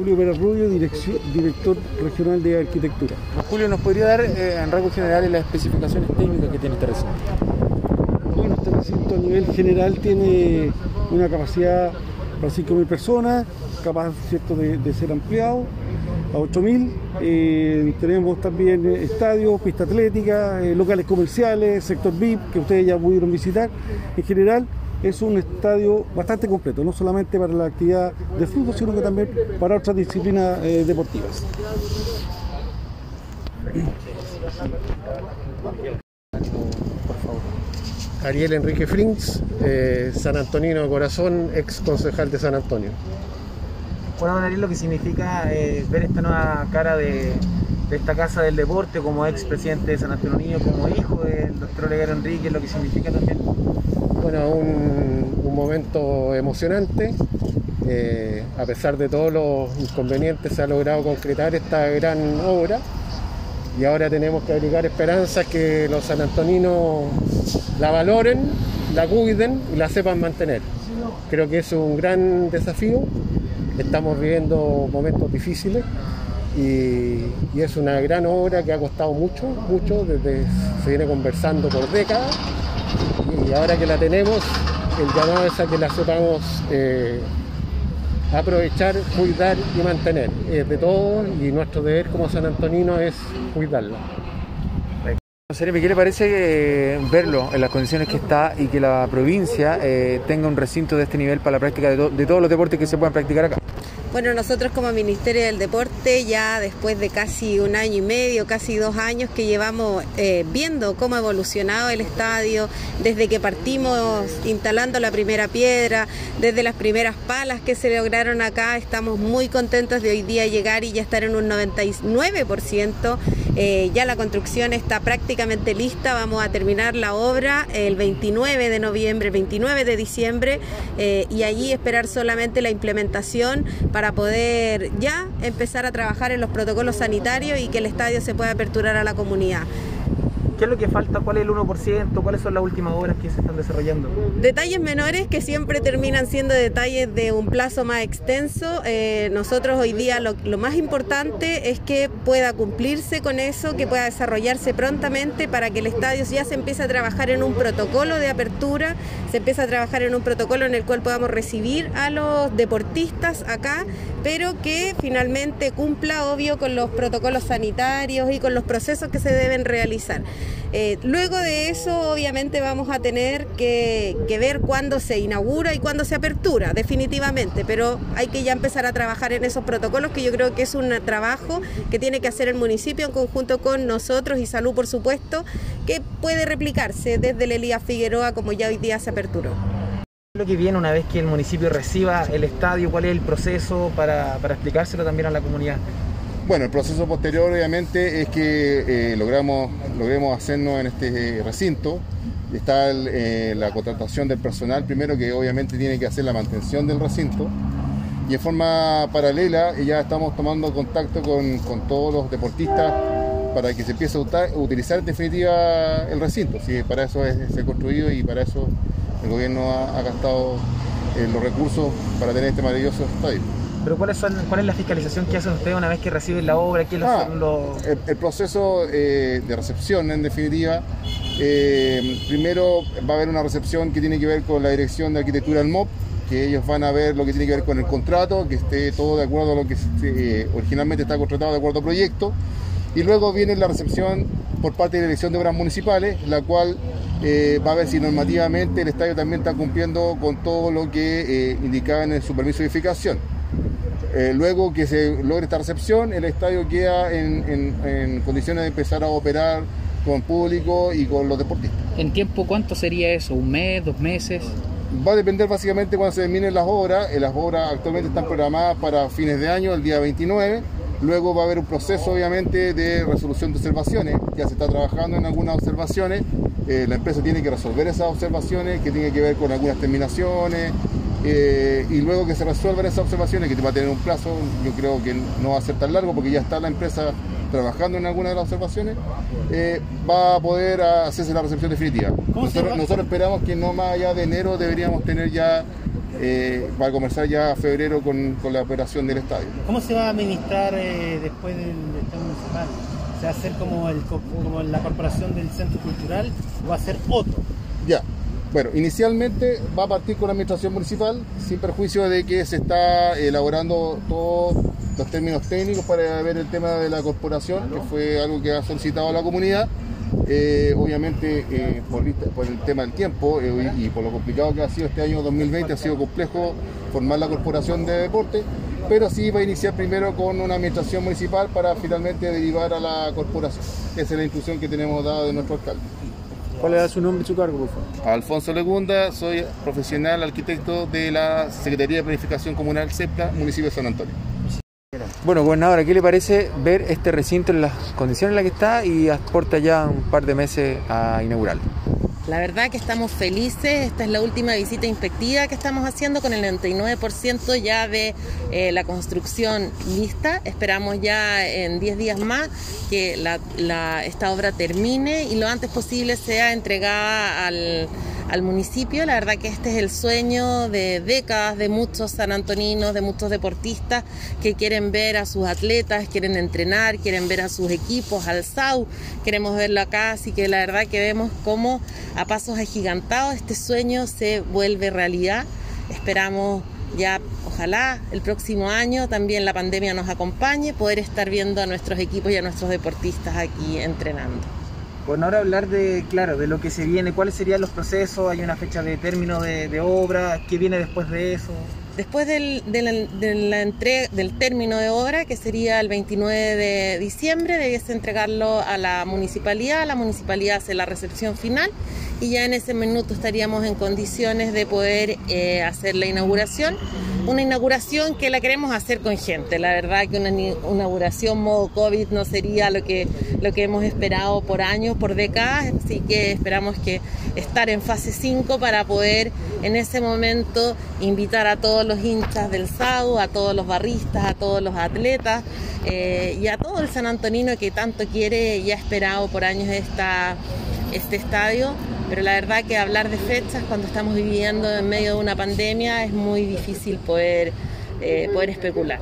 Julio Pérez Rubio, director regional de arquitectura. Julio, ¿nos podría dar eh, en rasgos generales las especificaciones técnicas que tiene este recinto? Bueno, este recinto a nivel general tiene una capacidad para 5.000 personas, capaz ¿cierto? De, ser ampliado a 8.000. Eh, tenemos también estadios, pista atlética, eh, locales comerciales, sector VIP, que ustedes ya pudieron visitar. En general, es un estadio bastante completo, no solamente para la actividad de fútbol, sino que también para otras disciplinas eh, deportivas. Ariel Enrique Frings, eh, San Antonino de Corazón, ex concejal de San Antonio. Bueno, Ariel, lo que significa eh, ver esta nueva cara de, esta casa del deporte como ex presidente de San Antonio, como hijo del doctor Oleguero Enrique, lo que significa también bueno, un, momento emocionante. Eh, a pesar de todos los inconvenientes, se ha logrado concretar esta gran obra y ahora tenemos que abrigar esperanzas que los sanantoninos la valoren, la cuiden y la sepan mantener. Creo que es un gran desafío. Estamos viviendo momentos difíciles y, y es una gran obra que ha costado mucho, mucho, desde se viene conversando por décadas y ahora que la tenemos, el llamado es a que la sepamos eh, aprovechar, cuidar y mantener. Es de todos y nuestro deber como San Antonino es cuidarla. ¿qué le parece eh, verlo en las condiciones que está y que la provincia eh, tenga un recinto de este nivel para la práctica de todos los deportes que se puedan practicar acá? Bueno, nosotros como Ministerio del Deporte ya después de casi un año y medio, casi dos años que llevamos eh, viendo cómo ha evolucionado el estadio, desde que partimos instalando la primera piedra, desde las primeras palas que se lograron acá, estamos muy contentos de hoy día llegar y ya estar en un 99%. Eh, ya la construcción está prácticamente lista, vamos a terminar la obra el 29 de noviembre, 29 de diciembre eh, y allí esperar solamente la implementación para poder ya empezar a trabajar en los protocolos sanitarios y que el estadio se pueda aperturar a la comunidad. ¿Qué es lo que falta? ¿Cuál es el 1%? ¿Cuáles son las últimas obras que se están desarrollando? Detalles menores que siempre terminan siendo detalles de un plazo más extenso. Eh, nosotros hoy día lo, más importante es que pueda cumplirse con eso, que pueda desarrollarse prontamente para que el estadio ya se empiece a trabajar en un protocolo de apertura, se empiece a trabajar en un protocolo en el cual podamos recibir a los deportistas acá, pero que finalmente cumpla, obvio, con los protocolos sanitarios y con los procesos que se deben realizar. Eh, luego de eso, obviamente, vamos a tener que, ver cuándo se inaugura y cuándo se apertura, definitivamente, pero hay que ya empezar a trabajar en esos protocolos, que yo creo que es un trabajo que tiene que hacer el municipio en conjunto con nosotros y salud, por supuesto, que puede replicarse desde el Elías Figueroa, como ya hoy día se aperturó. lo que viene una vez que el municipio reciba el estadio? ¿Cuál es el proceso para explicárselo también a la comunidad? Bueno, el proceso posterior obviamente es que eh, logramos, logremos hacernos en este recinto. Está eh, la contratación del personal primero que obviamente tiene que hacer la mantención del recinto. Y en forma paralela ya estamos tomando contacto con, todos los deportistas para que se empiece a utilizar en definitiva el recinto. Sí, para eso es, se construido y para eso el gobierno ha, gastado eh, los recursos para tener este maravilloso estadio. Pero ¿cuál es la fiscalización que hacen ustedes una vez que reciben la obra? Ah, el, proceso eh, de recepción, en definitiva, eh, primero va a haber una recepción que tiene que ver con la dirección de arquitectura del MOP, que ellos van a ver lo que tiene que ver con el contrato, que esté todo de acuerdo a lo que eh, originalmente está contratado de acuerdo al proyecto. Y luego viene la recepción por parte de la Dirección de Obras Municipales, la cual va a ver si normativamente el estadio también está cumpliendo con todo lo que indicaba en su permiso de edificación. Eh, luego que se logre esta recepción, el estadio queda en, condiciones de empezar a operar con público y con los deportistas. ¿En tiempo cuánto sería eso? ¿Un mes, dos meses? Va a depender básicamente cuando se terminen las obras. Eh, las obras actualmente están programadas para fines de año, el día 29. Luego va a haber un proceso, obviamente, de resolución de observaciones. Ya se está trabajando en algunas observaciones. Eh, la empresa tiene que resolver esas observaciones que tienen que ver con algunas terminaciones, eh, y luego que se resuelvan esas observaciones, que va a tener un plazo, yo creo que no va a ser tan largo porque ya está la empresa trabajando en alguna de las observaciones, eh, va a poder hacerse la recepción definitiva. Nosotros, nosotros, esperamos que no más allá de enero deberíamos tener ya eh, va a comenzar ya a febrero con, con, la operación del estadio. ¿Cómo se va a administrar eh, después del estadio municipal? ¿Se va a hacer como, el, como la corporación del centro cultural o va a ser otro? Ya, bueno, inicialmente va a partir con la administración municipal, sin perjuicio de que se está elaborando todos los términos técnicos para ver el tema de la corporación, que fue algo que ha solicitado la comunidad. Eh, obviamente, eh, por, el tema del tiempo eh, y, por lo complicado que ha sido este año 2020, ha sido complejo formar la corporación de deporte, pero sí va a iniciar primero con una administración municipal para finalmente derivar a la corporación. Esa es la instrucción que tenemos dada de nuestro alcalde. ¿Cuál es su nombre y su cargo, por favor? Alfonso Legunda, soy profesional arquitecto de la Secretaría de Planificación Comunal CEPLA, municipio de San Antonio. Bueno, gobernadora, ¿qué le parece ver este recinto en las condiciones en las que está y aporta ya un par de meses a inaugurarlo? La verdad que estamos felices, esta es la última visita inspectiva que estamos haciendo con el 99% ya de eh, la construcción lista. Esperamos ya en 10 días más que esta obra termine y lo antes posible sea entregada al, al municipio. La verdad que este es el sueño de décadas de muchos sanantoninos, de muchos deportistas que quieren ver a sus atletas, quieren entrenar, quieren ver a sus equipos, al SAU, queremos verlo acá, así que la verdad que vemos cómo a pasos agigantados este sueño se vuelve realidad. Esperamos ya ojalá el próximo año también la pandemia nos acompañe, poder estar viendo a nuestros equipos y a nuestros deportistas aquí entrenando. Bueno, ahora hablar de, claro, de lo que se viene, cuáles serían los procesos, hay una fecha de término de, de obra, qué viene después de eso. Después del, de la, de la del término de obra, que sería el 29 de diciembre, debiese entregarlo a la municipalidad, la municipalidad hace la recepción final y ya en ese minuto estaríamos en condiciones de poder eh, hacer la inauguración. Una inauguración que la queremos hacer con gente. La verdad que una inauguración modo COVID no sería lo que, lo que hemos esperado por años, por décadas, así que esperamos que estar en fase 5 para poder en ese momento invitar a todos los hinchas del SAU, a todos los barristas, a todos los atletas eh, y a todo el San Antonino que tanto quiere y ha esperado por años este estadio pero la verdad que hablar de fechas cuando estamos viviendo en medio de una pandemia es muy difícil poder, eh, poder especular.